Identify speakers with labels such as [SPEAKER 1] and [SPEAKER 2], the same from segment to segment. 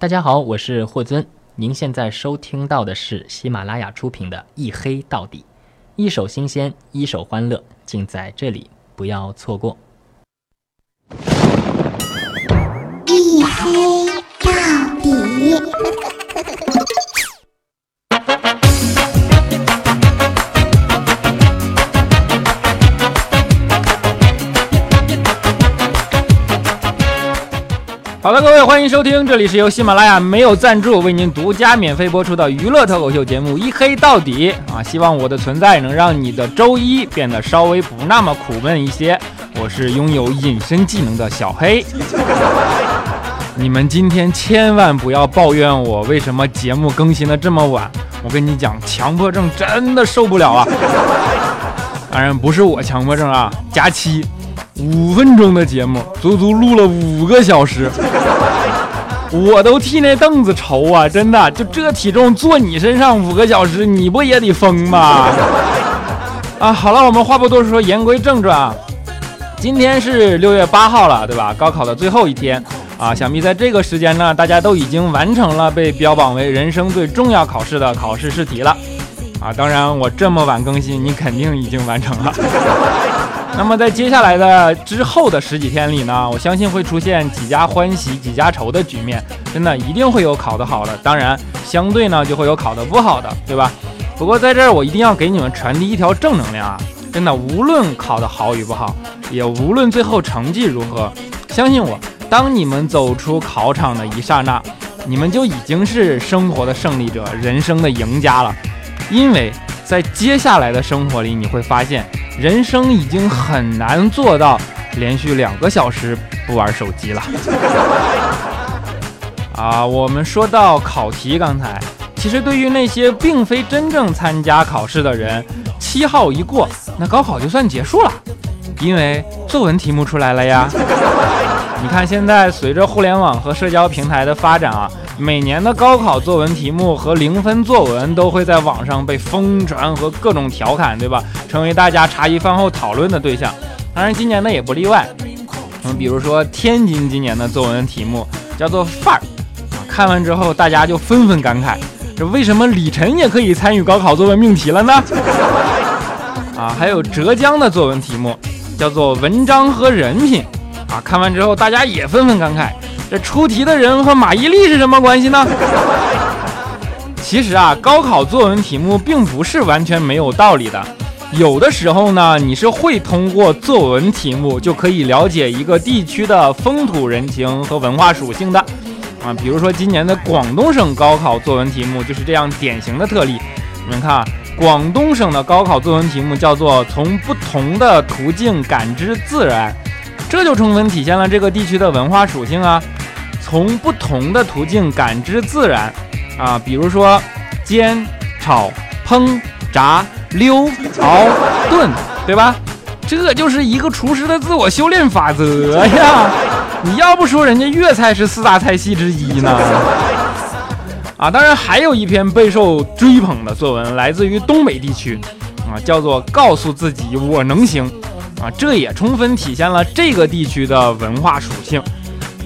[SPEAKER 1] 大家好，我是霍尊。您现在收听到的是喜马拉雅出品的《一黑到底》，一手新鲜，一手欢乐，尽在这里，不要错过。
[SPEAKER 2] 一黑
[SPEAKER 3] 好的，各位，欢迎收听，这里是由喜马拉雅没有赞助为您独家免费播出的娱乐脱口秀节目《一黑到底》啊！希望我的存在能让你的周一变得稍微不那么苦闷一些。我是拥有隐身技能的小黑。你们今天千万不要抱怨我为什么节目更新的这么晚。我跟你讲，强迫症真的受不了啊！当然不是我强迫症啊，佳期。五分钟的节目，足足录了五个小时，我都替那凳子愁啊！真的，就这体重坐你身上五个小时，你不也得疯吗？啊，好了，我们话不多说，言归正传啊。今天是六月八号了，对吧？高考的最后一天啊，想必在这个时间呢，大家都已经完成了被标榜为人生最重要考试的考试试题了啊。当然，我这么晚更新，你肯定已经完成了。那么在接下来的之后的十几天里呢，我相信会出现几家欢喜几家愁的局面，真的一定会有考得好的，当然相对呢就会有考得不好的，对吧？不过在这儿我一定要给你们传递一条正能量啊！真的，无论考得好与不好，也无论最后成绩如何，相信我，当你们走出考场的一刹那，你们就已经是生活的胜利者，人生的赢家了，因为在接下来的生活里，你会发现。人生已经很难做到连续两个小时不玩手机了。啊，我们说到考题，刚才其实对于那些并非真正参加考试的人，七号一过，那高考就算结束了，因为作文题目出来了呀。你看，现在随着互联网和社交平台的发展啊。每年的高考作文题目和零分作文都会在网上被疯传和各种调侃，对吧？成为大家茶余饭后讨论的对象。当然，今年呢也不例外。嗯，比如说天津今年的作文题目叫做“范儿”，啊，看完之后大家就纷纷感慨：这为什么李晨也可以参与高考作文命题了呢？啊，还有浙江的作文题目叫做“文章和人品”，啊，看完之后大家也纷纷感慨。这出题的人和马伊琍是什么关系呢？其实啊，高考作文题目并不是完全没有道理的。有的时候呢，你是会通过作文题目就可以了解一个地区的风土人情和文化属性的啊。比如说今年的广东省高考作文题目就是这样典型的特例。你们看啊，广东省的高考作文题目叫做“从不同的途径感知自然”，这就充分体现了这个地区的文化属性啊。从不同的途径感知自然，啊，比如说煎、炒、烹、炸、溜、熬、炖，对吧？这就是一个厨师的自我修炼法则呀！你要不说人家粤菜是四大菜系之一呢？啊，当然还有一篇备受追捧的作文，来自于东北地区，啊，叫做《告诉自己我能行》，啊，这也充分体现了这个地区的文化属性。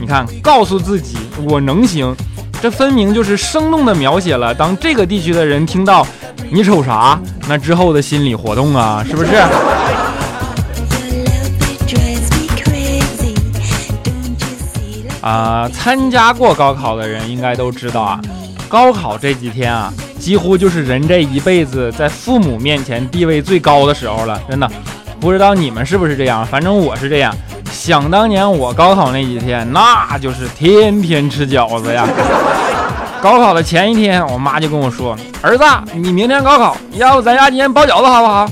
[SPEAKER 3] 你看，告诉自己我能行，这分明就是生动的描写了当这个地区的人听到你瞅啥，那之后的心理活动啊，是不是？啊，参加过高考的人应该都知道啊，高考这几天啊，几乎就是人这一辈子在父母面前地位最高的时候了，真的，不知道你们是不是这样，反正我是这样。想当年我高考那几天，那就是天天吃饺子呀。高考的前一天，我妈就跟我说：“儿子，你明天高考，要不咱家今天包饺子好不好？”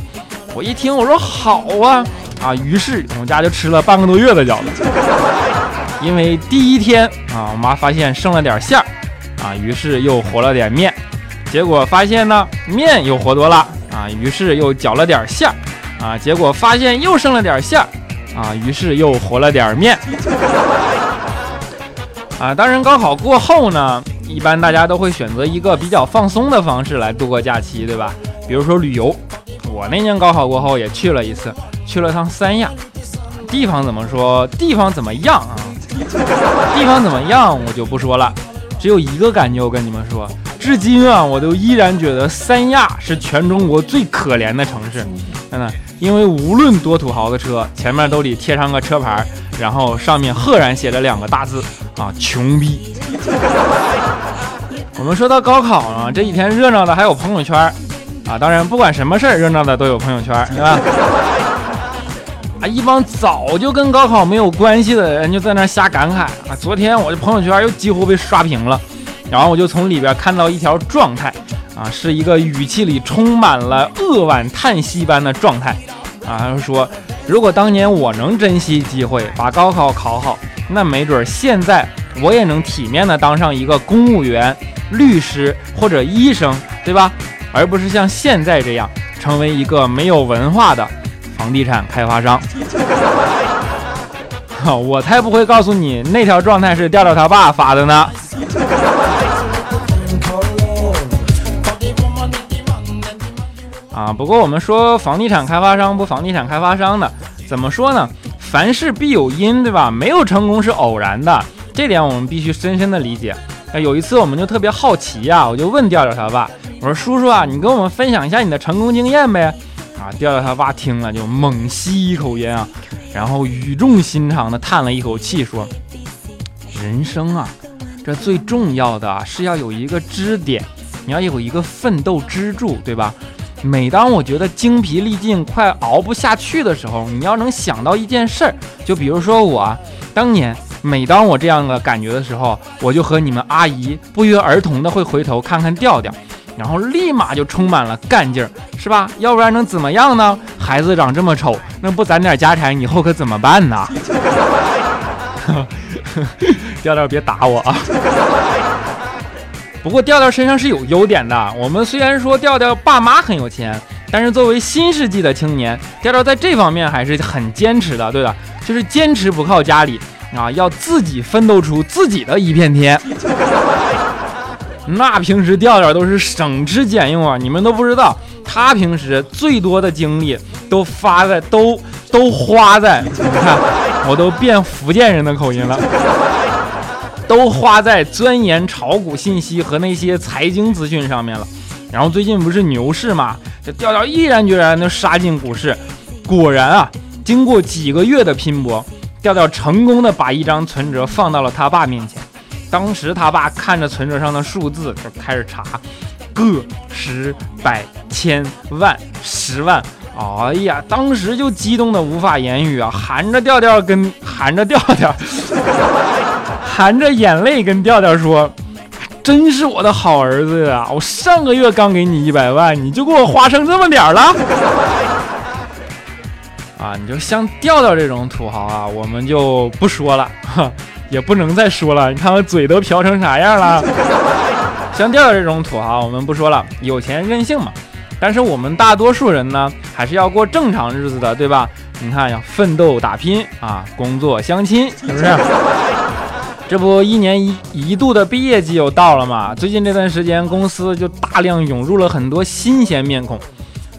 [SPEAKER 3] 我一听，我说好啊啊！于是我们家就吃了半个多月的饺子。因为第一天啊，我妈发现剩了点馅儿啊，于是又和了点面。结果发现呢，面又和多了啊，于是又搅了点馅儿啊，结果发现又剩了点馅儿。啊，于是又和了点面。啊，当然高考过后呢，一般大家都会选择一个比较放松的方式来度过假期，对吧？比如说旅游。我那年高考过后也去了一次，去了趟三亚。地方怎么说？地方怎么样啊？地方怎么样？我就不说了。只有一个感觉，我跟你们说，至今啊，我都依然觉得三亚是全中国最可怜的城市，真的，因为无论多土豪的车，前面都得贴上个车牌，然后上面赫然写着两个大字啊，穷逼。我们说到高考啊，这几天热闹的还有朋友圈啊，当然不管什么事儿热闹的都有朋友圈，对吧？啊，一帮早就跟高考没有关系的人就在那瞎感慨啊！昨天我的朋友圈又几乎被刷屏了，然后我就从里边看到一条状态啊，是一个语气里充满了扼腕叹息般的状态啊，他说：“如果当年我能珍惜机会把高考考好，那没准现在我也能体面的当上一个公务员、律师或者医生，对吧？而不是像现在这样成为一个没有文化的。”房地产开发商，我才不会告诉你那条状态是调调他爸发的呢。不过我们说房地产开发商不房地产开发商的，怎么说呢？凡事必有因，对吧？没有成功是偶然的，这点我们必须深深的理解。有一次我们就特别好奇呀，我就问调调他爸，我说叔叔啊，你跟我们分享一下你的成功经验呗。啊！调调他爸听了就猛吸一口烟啊，然后语重心长的叹了一口气，说：“人生啊，这最重要的是要有一个支点，你要有一个奋斗支柱，对吧？每当我觉得精疲力尽、快熬不下去的时候，你要能想到一件事儿，就比如说我当年，每当我这样的感觉的时候，我就和你们阿姨不约而同的会回头看看调调。”然后立马就充满了干劲儿，是吧？要不然能怎么样呢？孩子长这么丑，那不攒点家产，以后可怎么办呢？调调别打我啊！不过调调身上是有优点的。我们虽然说调调爸妈很有钱，但是作为新世纪的青年，调调在这方面还是很坚持的，对吧？就是坚持不靠家里啊，要自己奋斗出自己的一片天。那平时调调都是省吃俭用啊，你们都不知道，他平时最多的精力都发在都都花在，你看我都变福建人的口音了，都花在钻研炒股信息和那些财经资讯上面了。然后最近不是牛市嘛，这调调毅然决然的杀进股市，果然啊，经过几个月的拼搏，调调成功的把一张存折放到了他爸面前。当时他爸看着存折上的数字，就开始查，个、十、百、千、万、十万。哎呀，当时就激动的无法言语啊，含着调调跟含着调调，含着眼泪跟调调说：“真是我的好儿子呀！我上个月刚给你一百万，你就给我花成这么点儿了。”啊，你就像调调这种土豪啊，我们就不说了。也不能再说了，你看我嘴都瓢成啥样了。像调调这种土豪，我们不说了，有钱任性嘛。但是我们大多数人呢，还是要过正常日子的，对吧？你看，要奋斗打拼啊，工作相亲，是不是？这不，一年一一度的毕业季又到了嘛。最近这段时间，公司就大量涌入了很多新鲜面孔。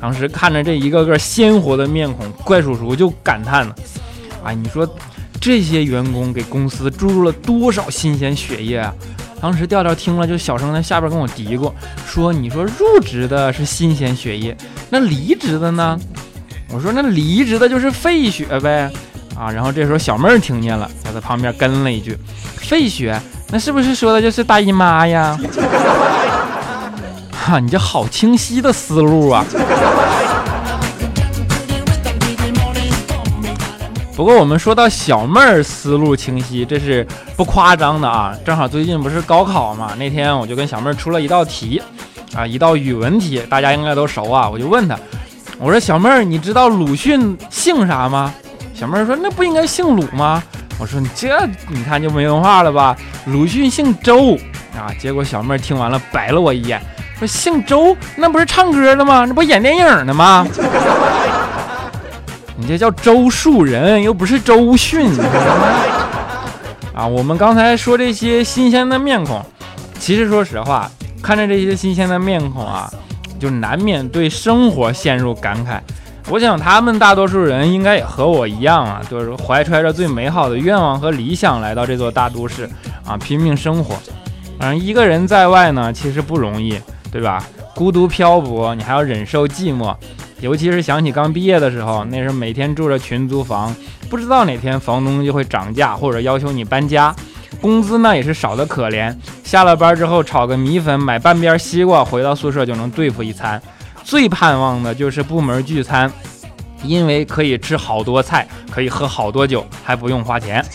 [SPEAKER 3] 当时看着这一个个鲜活的面孔，怪叔叔就感叹了：哎，你说。这些员工给公司注入了多少新鲜血液啊！当时调调听了，就小声在下边跟我嘀咕说：“你说入职的是新鲜血液，那离职的呢？”我说：“那离职的就是废血呗。”啊，然后这时候小妹儿听见了，就在旁边跟了一句：“费雪，那是不是说的就是大姨妈呀？” 哈，你这好清晰的思路啊！不过我们说到小妹儿思路清晰，这是不夸张的啊。正好最近不是高考嘛，那天我就跟小妹儿出了一道题，啊，一道语文题，大家应该都熟啊。我就问她，我说小妹儿，你知道鲁迅姓啥吗？小妹儿说那不应该姓鲁吗？我说你这你看就没文化了吧？鲁迅姓周啊。结果小妹儿听完了白了我一眼，说姓周那不是唱歌的吗？那不演电影的吗？你这叫周树人，又不是周迅啊！我们刚才说这些新鲜的面孔，其实说实话，看着这些新鲜的面孔啊，就难免对生活陷入感慨。我想他们大多数人应该也和我一样啊，就是怀揣着最美好的愿望和理想来到这座大都市啊，拼命生活反正一个人在外呢，其实不容易，对吧？孤独漂泊，你还要忍受寂寞，尤其是想起刚毕业的时候，那时候每天住着群租房，不知道哪天房东就会涨价或者要求你搬家，工资呢也是少得可怜。下了班之后炒个米粉，买半边西瓜，回到宿舍就能对付一餐。最盼望的就是部门聚餐，因为可以吃好多菜，可以喝好多酒，还不用花钱。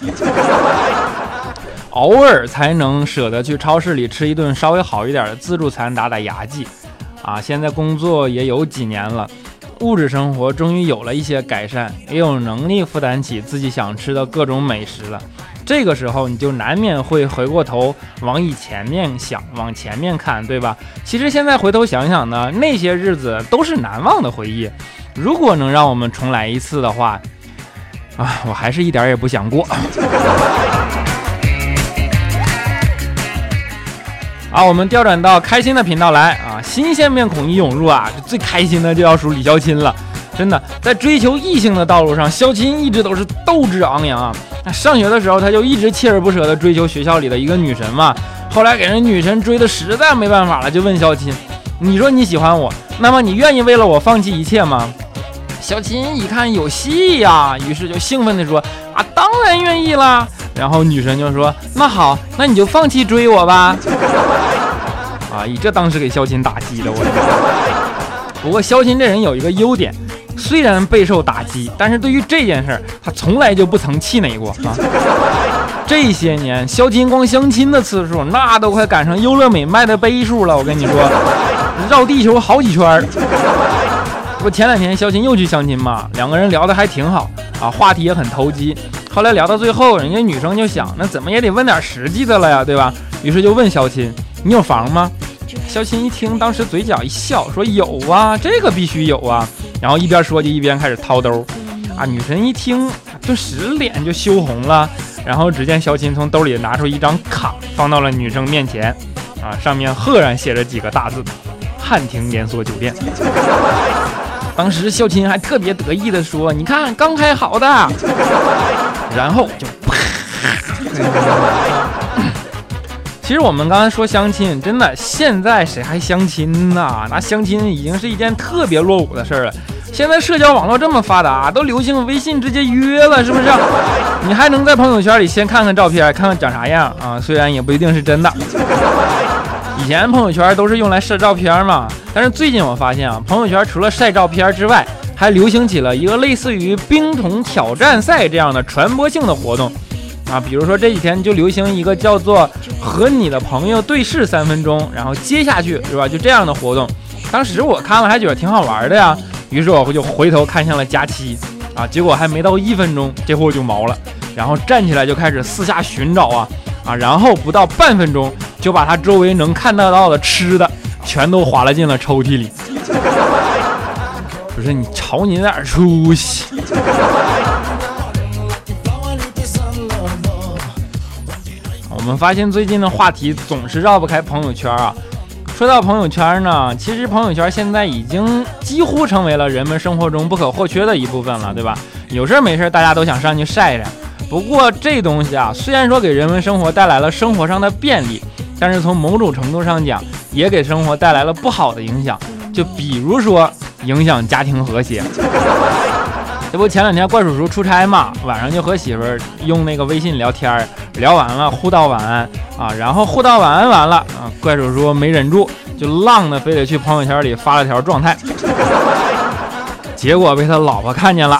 [SPEAKER 3] 偶尔才能舍得去超市里吃一顿稍微好一点的自助餐，打打牙祭。啊，现在工作也有几年了，物质生活终于有了一些改善，也有能力负担起自己想吃的各种美食了。这个时候，你就难免会回过头往以前面想，往前面看，对吧？其实现在回头想想呢，那些日子都是难忘的回忆。如果能让我们重来一次的话，啊，我还是一点也不想过。啊，我们调转到开心的频道来啊！新鲜面孔一涌入啊，最开心的就要数李肖钦了。真的，在追求异性的道路上，肖钦一直都是斗志昂扬啊。上学的时候，他就一直锲而不舍地追求学校里的一个女神嘛。后来给人女神追的实在没办法了，就问肖钦：“你说你喜欢我，那么你愿意为了我放弃一切吗？”肖钦一看有戏呀，于是就兴奋地说：“啊，当然愿意啦！”然后女神就说：“那好，那你就放弃追我吧。”啊！以这当时给肖钦打击的我。不过肖钦这人有一个优点，虽然备受打击，但是对于这件事儿，他从来就不曾气馁过啊。这些年，肖金光相亲的次数，那都快赶上优乐美卖的杯数了。我跟你说，绕地球好几圈儿。不，前两天肖金又去相亲嘛，两个人聊得还挺好啊，话题也很投机。后来聊到最后，人家女生就想，那怎么也得问点实际的了呀，对吧？于是就问肖钦：“你有房吗？”肖钦一听，当时嘴角一笑，说：“有啊，这个必须有啊。”然后一边说就一边开始掏兜。啊，女神一听，顿时脸就羞红了。然后只见小琴从兜里拿出一张卡，放到了女生面前。啊，上面赫然写着几个大字：“汉庭连锁酒店。”当时肖钦还特别得意的说：“你看，刚开好的。”然后就啪。其实我们刚才说相亲，真的现在谁还相亲呢？那相亲已经是一件特别落伍的事儿了。现在社交网络这么发达，都流行微信直接约了，是不是？你还能在朋友圈里先看看照片，看看长啥样啊？虽然也不一定是真的。以前朋友圈都是用来晒照片嘛，但是最近我发现啊，朋友圈除了晒照片之外，还流行起了一个类似于冰桶挑战赛这样的传播性的活动。啊，比如说这几天就流行一个叫做“和你的朋友对视三分钟”，然后接下去是吧？就这样的活动，当时我看了还觉得挺好玩的呀。于是我就回头看向了佳期，啊，结果还没到一分钟，这货就毛了，然后站起来就开始四下寻找啊啊，然后不到半分钟就把他周围能看得到的吃的全都划拉进了抽屉里。不是你瞅你那点出息！我们发现最近的话题总是绕不开朋友圈啊。说到朋友圈呢，其实朋友圈现在已经几乎成为了人们生活中不可或缺的一部分了，对吧？有事没事大家都想上去晒晒。不过这东西啊，虽然说给人们生活带来了生活上的便利，但是从某种程度上讲，也给生活带来了不好的影响。就比如说影响家庭和谐。这不前两天怪叔叔出差嘛，晚上就和媳妇儿用那个微信聊天儿，聊完了互道晚安啊，然后互道晚安完了啊，怪叔叔没忍住，就浪的非得去朋友圈里发了条状态，结果被他老婆看见了，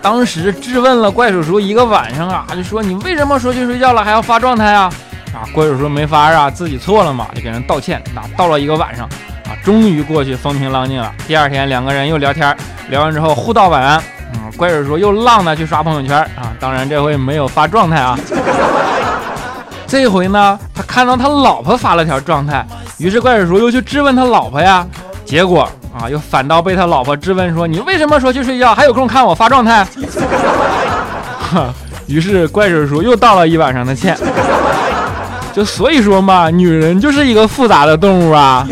[SPEAKER 3] 当时质问了怪叔叔一个晚上啊，就说你为什么说去睡觉了还要发状态啊？啊，怪叔叔没法啊，自己错了嘛，就给人道歉，那道了一个晚上。啊，终于过去风平浪静了。第二天，两个人又聊天，聊完之后互道晚安。嗯，怪叔叔又浪的去刷朋友圈啊，当然这回没有发状态啊。这回呢，他看到他老婆发了条状态，于是怪叔叔又去质问他老婆呀。结果啊，又反倒被他老婆质问说：“你为什么说去睡觉，还有空看我发状态？”哈，于是怪叔叔又道了一晚上的歉。就所以说嘛，女人就是一个复杂的动物啊。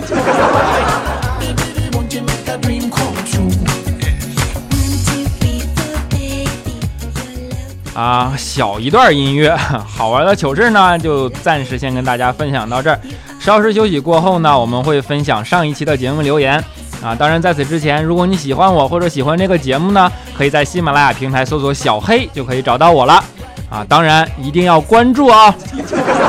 [SPEAKER 3] 啊，小一段音乐，好玩的糗事呢，就暂时先跟大家分享到这儿。稍事休息过后呢，我们会分享上一期的节目留言啊。当然，在此之前，如果你喜欢我或者喜欢这个节目呢，可以在喜马拉雅平台搜索“小黑”就可以找到我了啊。当然，一定要关注啊。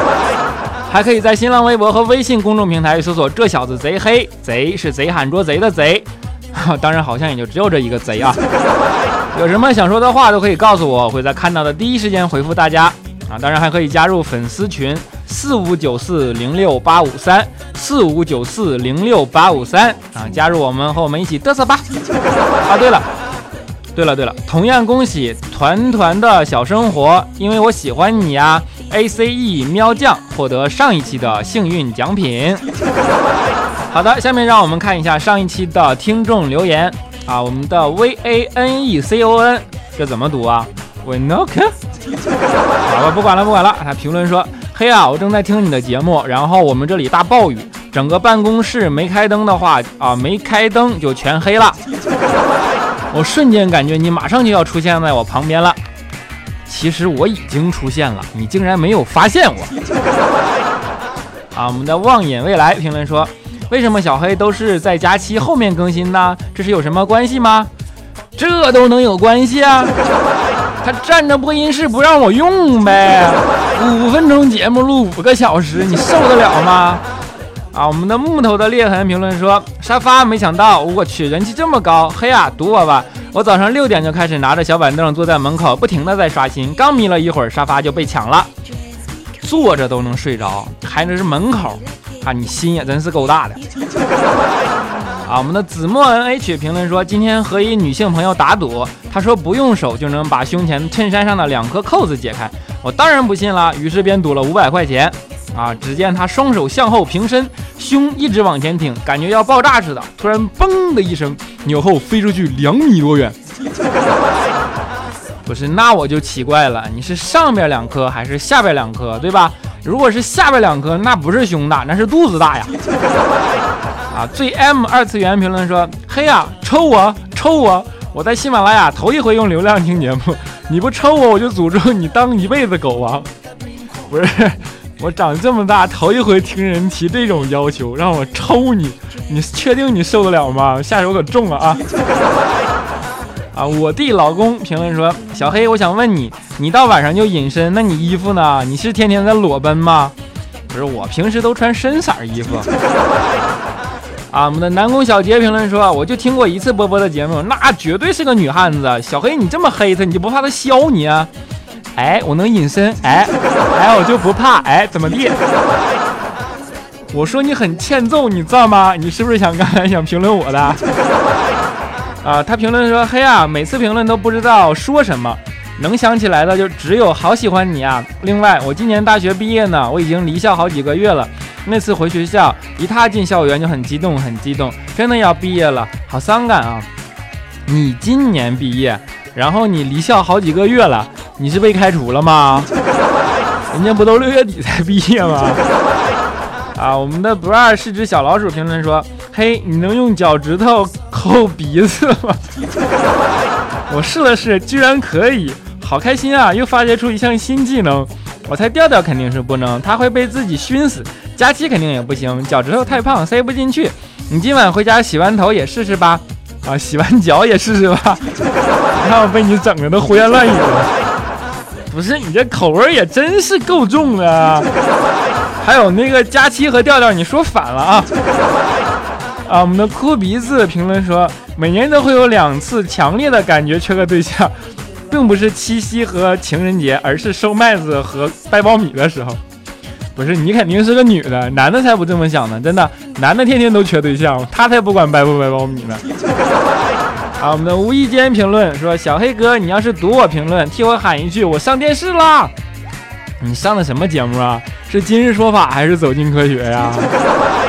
[SPEAKER 3] 还可以在新浪微博和微信公众平台搜索“这小子贼黑”，贼是贼喊捉贼的贼。当然，好像也就只有这一个贼啊。有什么想说的话都可以告诉我，我会在看到的第一时间回复大家啊。当然，还可以加入粉丝群。四五九四零六八五三，四五九四零六八五三啊！加入我们，和我们一起嘚瑟吧！啊，对了，对了，对了，同样恭喜团团的小生活，因为我喜欢你呀！A C E 喵酱获得上一期的幸运奖品。好的，下面让我们看一下上一期的听众留言啊，我们的 V A N E C O N 这怎么读啊 v i n o k 好了，不管了，不管了。他评论说。嘿啊！我正在听你的节目，然后我们这里大暴雨，整个办公室没开灯的话啊，没开灯就全黑了。我瞬间感觉你马上就要出现在我旁边了。其实我已经出现了，你竟然没有发现我。啊，我们的望眼未来评论说：为什么小黑都是在假期后面更新呢？这是有什么关系吗？这都能有关系啊？他占着播音室不让我用呗。五分钟节目录五个小时，你受得了吗？啊，我们的木头的裂痕评论说沙发，没想到我去人气这么高，嘿呀，堵我吧！我早上六点就开始拿着小板凳坐在门口，不停的在刷新，刚眯了一会儿，沙发就被抢了，坐着都能睡着，还那是门口啊，你心也真是够大的。啊，我们的子墨 N H 评论说，今天和一女性朋友打赌，她说不用手就能把胸前衬衫上的两颗扣子解开。我当然不信了，于是便赌了五百块钱。啊！只见他双手向后平伸，胸一直往前挺，感觉要爆炸似的。突然，嘣的一声，扭后飞出去两米多远。不是，那我就奇怪了，你是上边两颗还是下边两颗，对吧？如果是下边两颗，那不是胸大，那是肚子大呀。啊！最 M 二次元评论说：嘿呀，抽我，抽我！我在喜马拉雅头一回用流量听节目。你不抽我，我就诅咒你当一辈子狗王。不是，我长这么大头一回听人提这种要求，让我抽你，你确定你受得了吗？下手可重了啊！啊，我弟老公评论说：小黑，我想问你，你到晚上就隐身，那你衣服呢？你是天天在裸奔吗？不是，我平时都穿深色衣服。啊，我们的南宫小杰评论说：“我就听过一次波波的节目，那绝对是个女汉子。小黑，你这么黑他，你就不怕他削你啊？哎，我能隐身，哎，哎，我就不怕，哎，怎么地？我说你很欠揍，你知道吗？你是不是想刚才想评论我的？啊，他评论说：黑啊，每次评论都不知道说什么，能想起来的就只有好喜欢你啊。另外，我今年大学毕业呢，我已经离校好几个月了。”那次回学校，一踏进校园就很激动，很激动，真的要毕业了，好伤感啊！你今年毕业，然后你离校好几个月了，你是被开除了吗？人家不都六月底才毕业吗？啊，我们的不二是只小老鼠评论说：嘿，你能用脚趾头抠鼻子吗？我试了试，居然可以，好开心啊！又发掘出一项新技能。我猜调调肯定是不能，他会被自己熏死。佳期肯定也不行，脚趾头太胖，塞不进去。你今晚回家洗完头也试试吧，啊，洗完脚也试试吧。你看我被你整的都胡言乱语了。不是你这口味也真是够重的。还有那个佳期和调调，你说反了啊。啊，我们的哭鼻子评论说，每年都会有两次强烈的感觉缺个对象，并不是七夕和情人节，而是收麦子和掰苞米的时候。不是你肯定是个女的，男的才不这么想呢，真的，男的天天都缺对象，他才不管掰不掰苞米呢。啊，我们的无意间评论说：“小黑哥，你要是读我评论，替我喊一句，我上电视啦！你上的什么节目啊？是今日说法还是走进科学呀？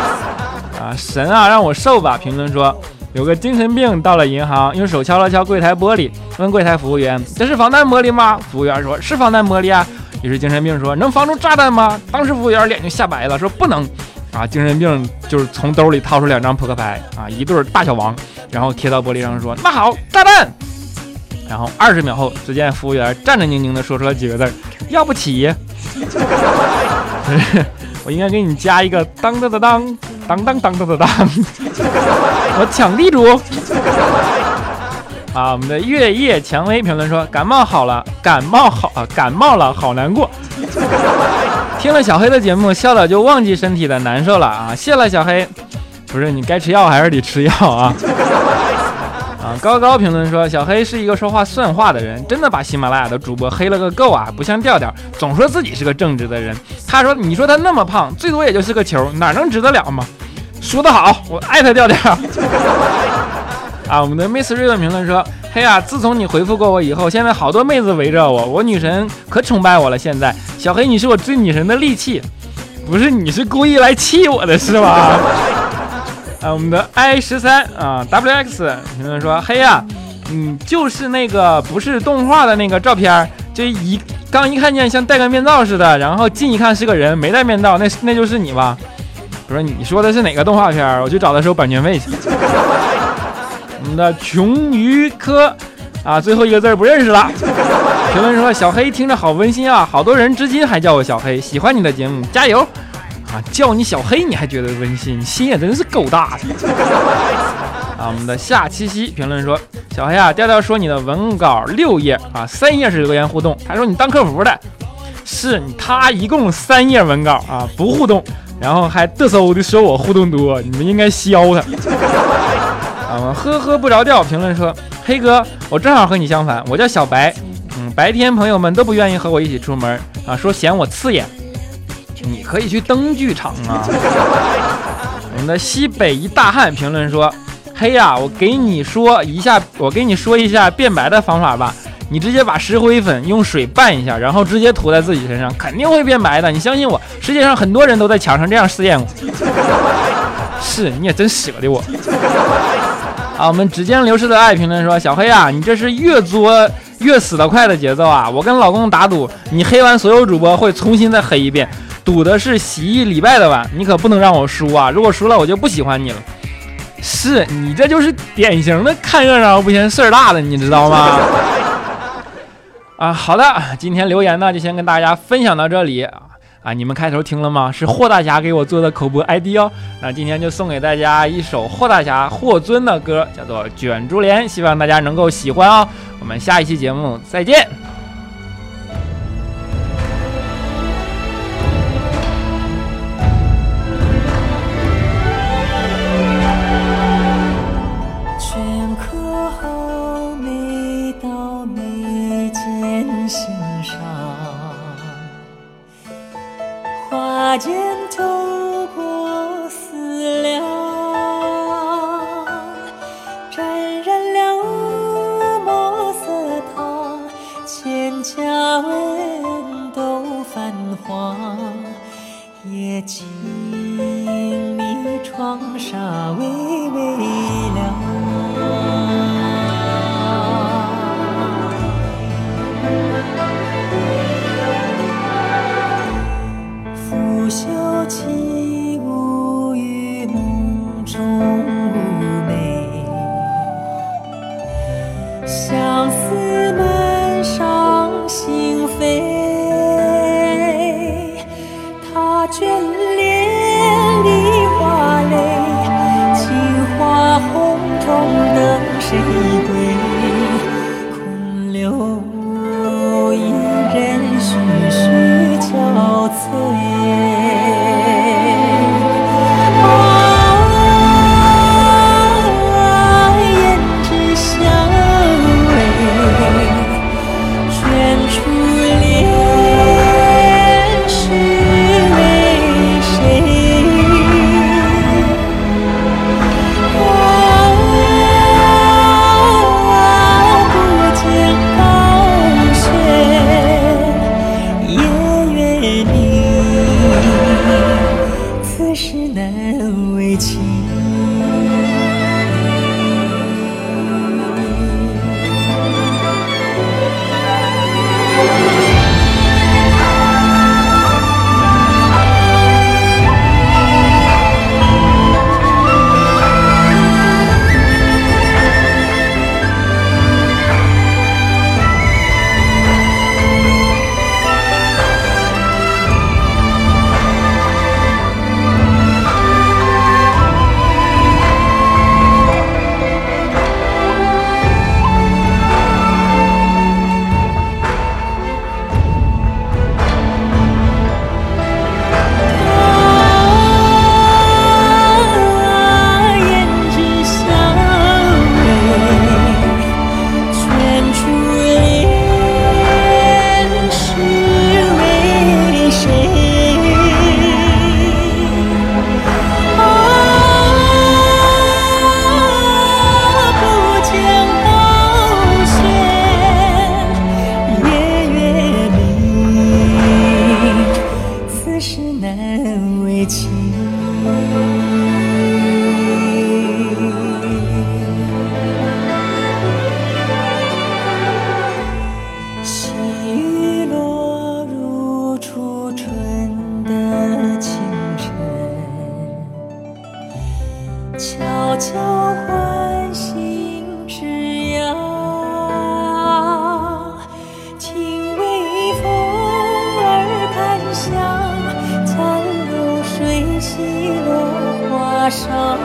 [SPEAKER 3] 啊，神啊，让我瘦吧！评论说，有个精神病到了银行，用手敲了敲柜台玻璃，问柜台服务员：这是防弹玻璃吗？服务员说：是防弹玻璃啊。于是精神病说：“能防住炸弹吗？”当时服务员脸就吓白了，说：“不能。”啊，精神病就是从兜里掏出两张扑克牌，啊，一对大小王，然后贴到玻璃上说：“那好，炸弹。”然后二十秒后，只见服务员战战兢兢地说出了几个字：“要不起。” 我应该给你加一个当当当当当当当当当当，我抢地主。啊，我们的月夜蔷薇评论说感冒好了，感冒好啊，感冒了，好难过。听了小黑的节目，笑了就忘记身体的难受了啊！谢了小黑，不是你该吃药还是得吃药啊？啊，高高评论说小黑是一个说话算话的人，真的把喜马拉雅的主播黑了个够啊！不像调调，总说自己是个正直的人。他说你说他那么胖，最多也就是个球，哪能值得了吗？说得好，我艾特调调。啊，我们的 Miss 瑞的评论说：“嘿呀，自从你回复过我以后，现在好多妹子围着我，我女神可崇拜我了。现在小黑，你是我追女神的利器，不是你是故意来气我的是吧？” 啊，我们的 I 十三啊，WX 评论说：“嘿呀，你就是那个不是动画的那个照片，这一刚一看见像戴个面罩似的，然后近一看是个人没戴面罩，那那就是你吧？不是你说的是哪个动画片？我去找他收版权费去。”我们的穷鱼科啊，最后一个字不认识了。评论说：“小黑听着好温馨啊，好多人至今还叫我小黑，喜欢你的节目，加油啊！叫你小黑你还觉得温馨，心也真是够大的。”啊，我们的夏七夕评论说：“小黑啊，调调说你的文稿六页啊，三页是留言互动，他说你当客服的，是他一共三页文稿啊，不互动，然后还嘚瑟的说我互动多，你们应该削他。”啊，呵呵不着调。评论说：“黑哥，我正好和你相反，我叫小白。嗯，白天朋友们都不愿意和我一起出门啊，说嫌我刺眼。你可以去灯具厂啊。”我们的西北一大汉评论说：“黑呀，我给你说一下，我给你说一下变白的方法吧。你直接把石灰粉用水拌一下，然后直接涂在自己身上，肯定会变白的。你相信我，世界上很多人都在墙上这样试验过。是，你也真舍得我。”啊，我们指尖流逝的爱评论说：“小黑啊，你这是越作越死得快的节奏啊！我跟老公打赌，你黑完所有主播会重新再黑一遍，赌的是洗一礼拜的碗，你可不能让我输啊！如果输了，我就不喜欢你了。是你这就是典型的看热闹不嫌事儿大的，你知道吗？啊，好的，今天留言呢就先跟大家分享到这里。”啊，你们开头听了吗？是霍大侠给我做的口播 ID 哦。那今天就送给大家一首霍大侠霍尊的歌，叫做《卷珠帘》，希望大家能够喜欢哦。我们下一期节目再见。
[SPEAKER 4] 悄悄唤醒枝芽，听微风儿弹响，残流水洗落花梢。